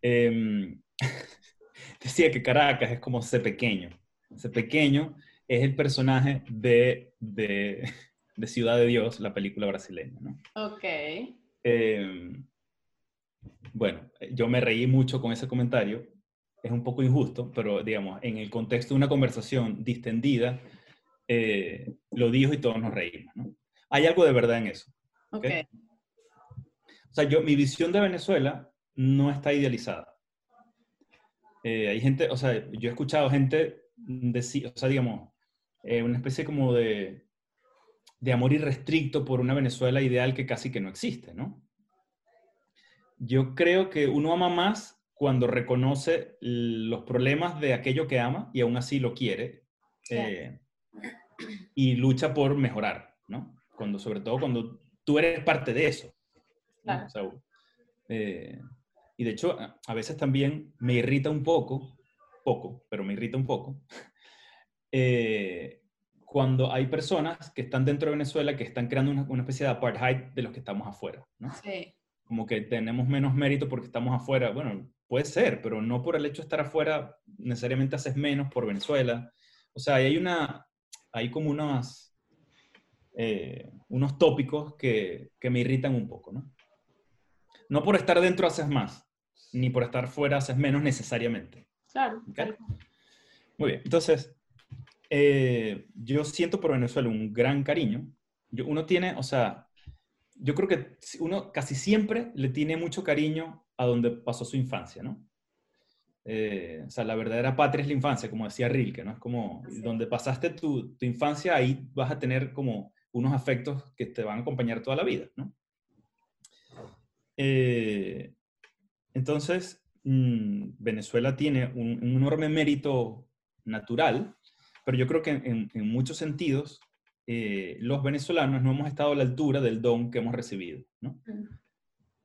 em, *laughs* decía que Caracas es como C pequeño. C pequeño es el personaje de, de, Ciudad de Dios, la película brasileña, ¿no? Ok. Em, bueno, yo me reí mucho con ese comentario. Es un poco injusto, pero digamos, en el contexto de una conversación distendida, eh, lo dijo y todos nos reímos. ¿no? Hay algo de verdad en eso. ¿okay? O sea, yo, mi visión de Venezuela no está idealizada. Eh, hay gente, o sea, yo he escuchado gente decir, o sea, digamos, eh, una especie como de, de amor irrestricto por una Venezuela ideal que casi que no existe, ¿no? Yo creo que uno ama más cuando reconoce los problemas de aquello que ama y aún así lo quiere eh, y lucha por mejorar, ¿no? Cuando, sobre todo cuando tú eres parte de eso. Eh, y de hecho, a veces también me irrita un poco, poco, pero me irrita un poco, *laughs* eh, cuando hay personas que están dentro de Venezuela que están creando una, una, especie de apartheid de los que estamos afuera, ¿no? Sí. Como que tenemos menos mérito porque estamos afuera. Bueno, puede ser, pero no por el hecho de estar afuera necesariamente haces menos por Venezuela. O sea, hay una, hay como unos, eh, unos tópicos que, que me irritan un poco, ¿no? No por estar dentro haces más, ni por estar fuera haces menos necesariamente. Claro. Muy bien, entonces, eh, yo siento por Venezuela un gran cariño. Yo, uno tiene, o sea, yo creo que uno casi siempre le tiene mucho cariño a donde pasó su infancia, ¿no? Eh, o sea, la verdadera patria es la infancia, como decía Rilke, ¿no? Es como donde pasaste tu, tu, infancia, ahí vas a tener como unos afectos que te van a acompañar toda la vida, ¿no? Eh, entonces, mm, Venezuela tiene un, enorme mérito natural, pero yo creo que en, muchos sentidos eh, los venezolanos no hemos estado a la altura del don que hemos recibido. ¿no?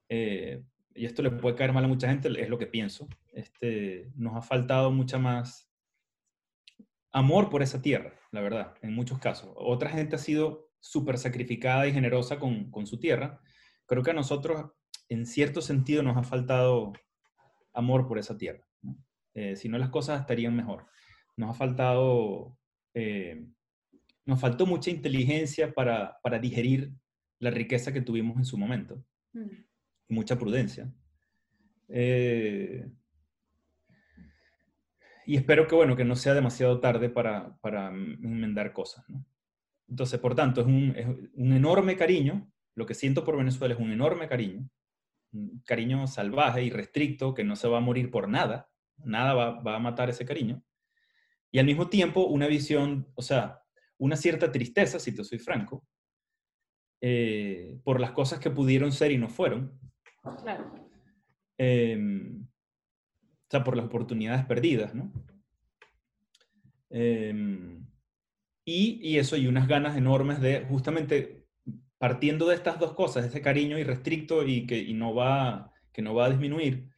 Eh, y esto le puede caer mal a mucha gente, es lo que pienso. Este, nos ha faltado mucha más amor por esa tierra, la verdad, en muchos casos. Otra gente ha sido súper sacrificada y generosa con, con su tierra. Creo que a nosotros en cierto sentido nos ha faltado amor por esa tierra. Eh, si no, las cosas estarían mejor. Nos ha faltado, eh, nos faltó mucha inteligencia para, digerir la riqueza que tuvimos en su momento. Mm. Mucha prudencia. Eh, y espero que, bueno, que no sea demasiado tarde para, para enmendar cosas. Entonces, por tanto, es un, es un enorme cariño. Lo que siento por Venezuela es un enorme cariño cariño salvaje y restricto que no se va a morir por nada, nada va, a matar ese cariño, y al mismo tiempo una visión, o sea, una cierta tristeza, si te soy franco, eh, por las cosas que pudieron ser y no fueron. Claro. Em, o sea, por las oportunidades perdidas, ¿no? Em, y, y, eso, y unas ganas enormes de justamente partiendo de estas dos cosas, ese cariño irrestricto y que no, va, que no va a disminuir,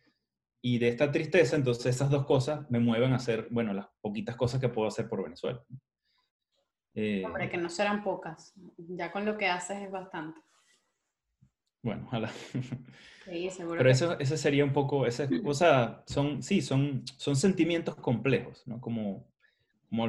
y de esta tristeza, entonces esas dos cosas me mueven a hacer, bueno, las poquitas cosas que puedo hacer por Venezuela. Eh, Hombre, que no serán pocas. Ya con lo que haces es bastante. Bueno, ojalá. Sí, seguro Pero eso, ese sería un poco, ese, o sea, son, sí, son, son sentimientos complejos, ¿no? Como, como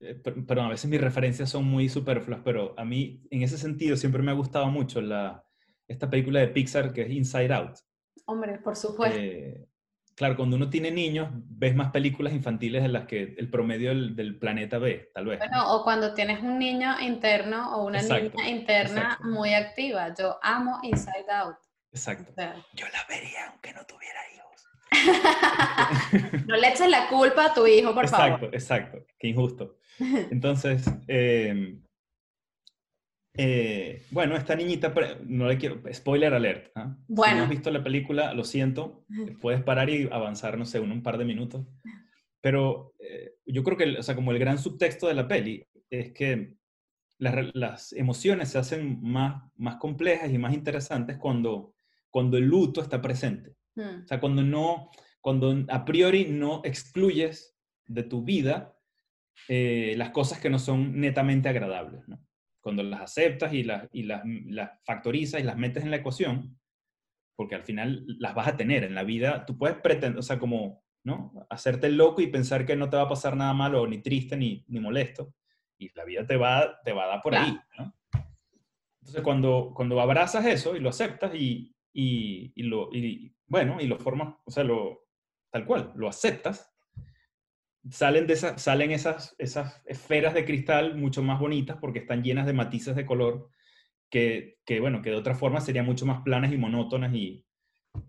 eh, pero a veces mis referencias son muy superfluas, pero a mí en ese sentido siempre me ha gustado mucho la, esta película de Pixar que es Inside Out. Hombre, por supuesto. Eh, claro, cuando uno tiene niños, ves más películas infantiles de las que el promedio del, planeta ve, tal vez. Bueno, o cuando tienes un niño interno o una niña interna muy activa. Yo amo Inside Out. Exacto. Yo la vería aunque no tuviera hijos. *laughs* no le eches la culpa a tu hijo, por favor. Exacto, exacto. Qué injusto. Entonces, em, eh, bueno, esta niñita, no le quiero, spoiler alert. ¿ah? Bueno. Si no has visto la película, lo siento, puedes parar y avanzar, no sé, un, par de minutos. Pero eh, yo creo que, o sea, como el gran subtexto de la peli es que las, las emociones se hacen más, más complejas y más interesantes cuando, cuando el luto está presente. Mm. O sea, cuando no, cuando a priori no excluyes de tu vida eh, las cosas que no son netamente agradables, ¿no? Cuando las aceptas y, las, y las, las factorizas y las metes en la ecuación, porque al final las vas a tener en la vida, tú puedes pretender, o sea, como, ¿no? Hacerte el loco y pensar que no te va a pasar nada malo, ni triste, ni, ni molesto, y la vida te va, te va a dar por ahí, ¿no? Entonces, cuando, cuando abrazas eso y lo aceptas y, y, y lo, y, bueno, y lo formas, o sea, lo, tal cual, lo aceptas, salen, de esa, salen esas, esas esferas de cristal mucho más bonitas porque están llenas de matices de color que, que bueno, que de otra forma serían mucho más planas y monótonas y,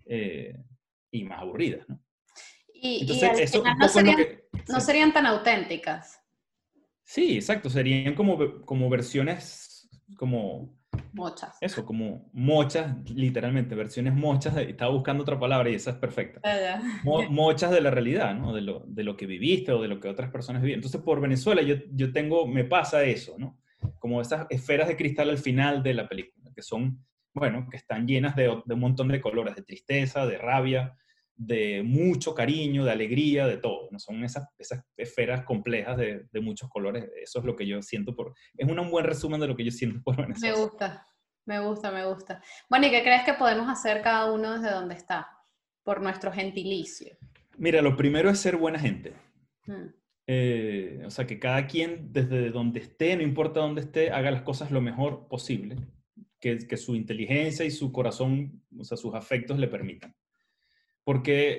eh, y más aburridas, ¿no? Y, Entonces, eso no serían, que... no sí. serían tan auténticas. Sí, exacto, serían como, como versiones, como Muchas. eso, como mochas, literalmente, versiones mochas, de- estaba buscando otra palabra y esa es perfecta. Mo- *laughs* mochas de la realidad, ¿no? De lo, de lo que viviste o de lo que otras personas viven. Entonces, por Venezuela yo, yo tengo, me pasa eso, ¿no? Como esas esferas de cristal al final de la película, que son, bueno, que están llenas de, de un montón de colores, de tristeza, de rabia, de mucho cariño, de alegría, de todo, ¿no? Son esas, esas esferas complejas de, de muchos colores. Eso es lo que yo siento por... Es un buen resumen de lo que yo siento por *laughs* Me Venezuela. gusta, me gusta, me gusta. Bueno, ¿y qué crees que podemos hacer cada uno desde donde está? Por nuestro gentilicio. Mira, lo primero es ser buena gente. Mm, Eh, o sea, que cada quien desde donde esté, no importa dónde esté, haga las cosas lo mejor posible, que, que su inteligencia y su corazón, o sea, sus afectos le permitan. Porque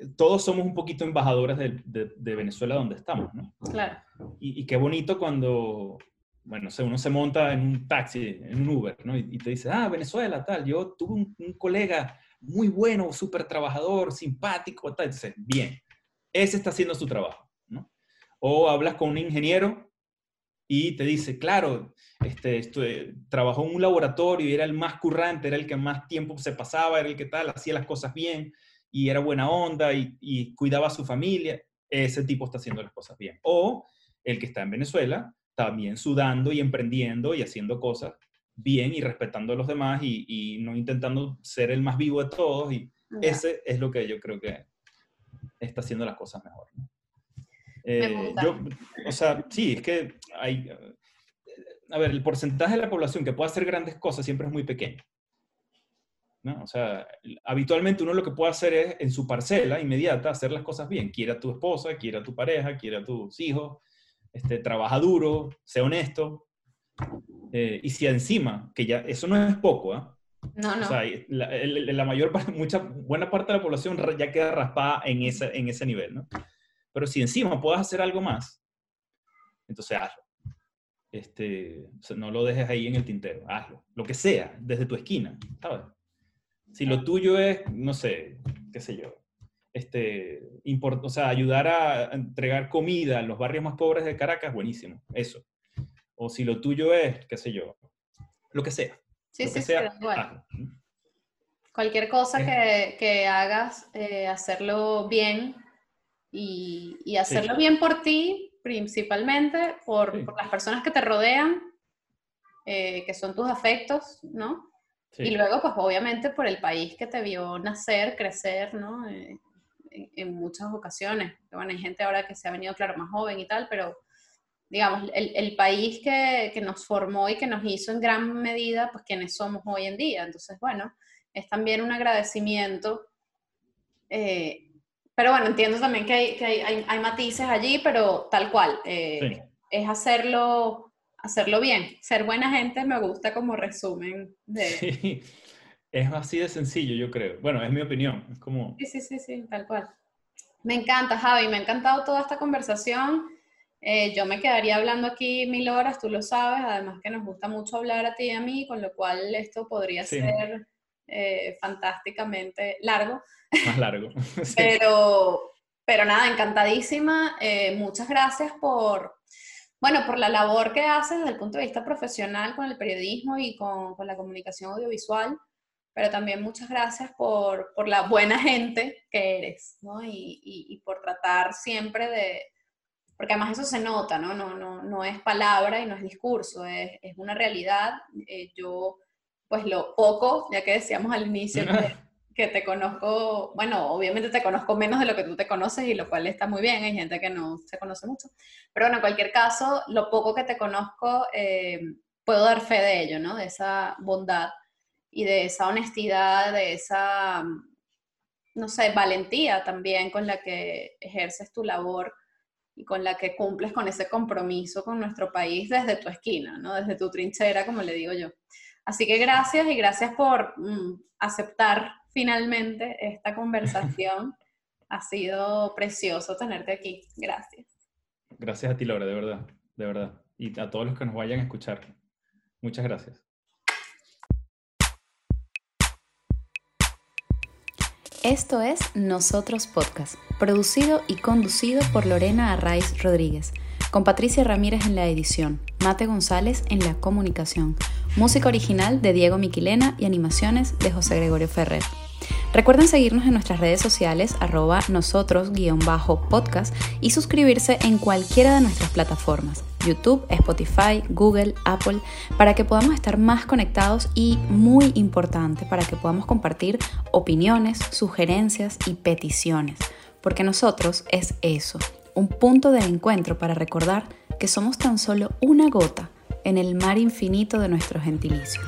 eh, todos somos un poquito embajadores de, de- de Venezuela donde estamos, ¿no? Claro. Y, y qué bonito cuando, bueno, uno se monta en un taxi, en un Uber, ¿no? Y, y te dice, ah, Venezuela, tal, yo tuve un, un colega muy bueno, súper trabajador, simpático, tal. Entonces, bien, ese está haciendo su trabajo, ¿no? O hablas con un ingeniero y te dice, claro, este, esto, eh, trabajó en un laboratorio y era el más currante, era el que más tiempo se pasaba, era el que tal, hacía las cosas bien y era buena onda y, y cuidaba a su familia. Ese tipo está haciendo las cosas bien. O el que está en Venezuela, también sudando y emprendiendo y haciendo cosas bien y respetando a los demás y, y no intentando ser el más vivo de todos. Y ese es lo que yo creo que está haciendo las cosas mejor. ¿no? Me Eh, gusta. yo, o sea, sí, es que hay... A ver, el porcentaje de la población que puede hacer grandes cosas siempre es muy pequeño. ¿No? O sea, habitualmente uno lo que puede hacer es en su parcela inmediata hacer las cosas bien. Quiera tu esposa, quiera tu pareja, quiera tus hijos, este, trabaja duro, sea honesto. Eh, y si encima, que ya eso no es poco, ¿ah? No, no. O sea, la, mayor parte, mucha, buena parte de la población ya queda raspada en ese, en ese nivel, ¿no? Pero si encima puedes hacer algo más, entonces hazlo. Este, o sea, no lo dejes ahí en el tintero, hazlo. Lo que sea, desde tu esquina, ¿sabes? Si lo tuyo es, no sé, qué sé yo, este, import- o sea, ayudar a entregar comida en los barrios más pobres de Caracas, buenísimo, eso. O si lo tuyo es, qué sé yo, lo que sea. sí, lo sí, que sí, sea, hazlo. Cualquier cosa que, que hagas, eh, hacerlo bien y, y hacerlo Sí. bien por ti, principalmente, por, Sí. por las personas que te rodean, eh, que son tus afectos, ¿no? Sí. Y luego, pues obviamente por el país que te vio nacer, crecer, ¿no? Eh, en, en muchas ocasiones. Bueno, hay gente ahora que se ha venido, claro, más joven y tal, pero digamos, el, el país que, que nos formó y que nos hizo en gran medida, pues quienes somos hoy en día. Entonces, bueno, es también un agradecimiento. eh, pero bueno, entiendo también que hay, que hay, hay- hay matices allí, pero tal cual. eh, Sí. Es hacerlo, hacerlo bien. Ser buena gente me gusta como resumen de... *laughs* Sí, es así de sencillo, yo creo. Bueno, es mi opinión. Es como, Sí, sí, sí, sí, tal cual. Me encanta, Javi, me ha encantado toda esta conversación. Eh, yo me quedaría hablando aquí mil horas, tú lo sabes, además que nos gusta mucho hablar a ti y a mí, con lo cual esto podría Sí. ser eh, fantásticamente largo, más largo. *laughs* *laughs* Sí. pero, pero nada, encantadísima. Eh, muchas gracias por, bueno, por la labor que haces desde el punto de vista profesional con el periodismo y con, con la comunicación audiovisual, pero también muchas gracias por, por la buena gente que eres, ¿no? Y, y- y por tratar siempre de, porque además eso se nota, ¿no? No, no, no es palabra y no es discurso, es, es una realidad. Eh, yo pues lo poco, ya que decíamos al inicio *laughs* que, te conozco, bueno, obviamente te conozco menos de lo que tú te conoces y lo cual está muy bien, hay gente que no se conoce mucho, pero bueno, en cualquier caso, lo poco que te conozco, eh, puedo dar fe de ello, ¿no? De esa bondad y de esa honestidad, de esa, no sé, valentía también con la que ejerces tu labor y con la que cumples con ese compromiso con nuestro país desde tu esquina, ¿no? Desde tu trinchera, como le digo yo. Así que gracias y gracias por mm, aceptar finalmente esta conversación. *laughs* ha sido precioso tenerte aquí. Gracias. Gracias a ti, Laura, de verdad, de verdad. Y a todos los que nos vayan a escuchar. Muchas gracias. Esto es Nosotros Podcast, producido y conducido por Lorena Arraiz Rodríguez, con Patricia Ramírez en la edición, Mate González en la comunicación, música original de Diego Miquilena y animaciones de José Gregorio Ferrer. Recuerden seguirnos en nuestras redes sociales arroba nosotros-podcast y suscribirse en cualquiera de nuestras plataformas, YouTube, Spotify, Google, Apple, para que podamos estar más conectados y, muy importante, para que podamos compartir opiniones, sugerencias y peticiones, porque nosotros es eso, un punto de encuentro para recordar que somos tan solo una gota en el mar infinito de nuestro gentilicio.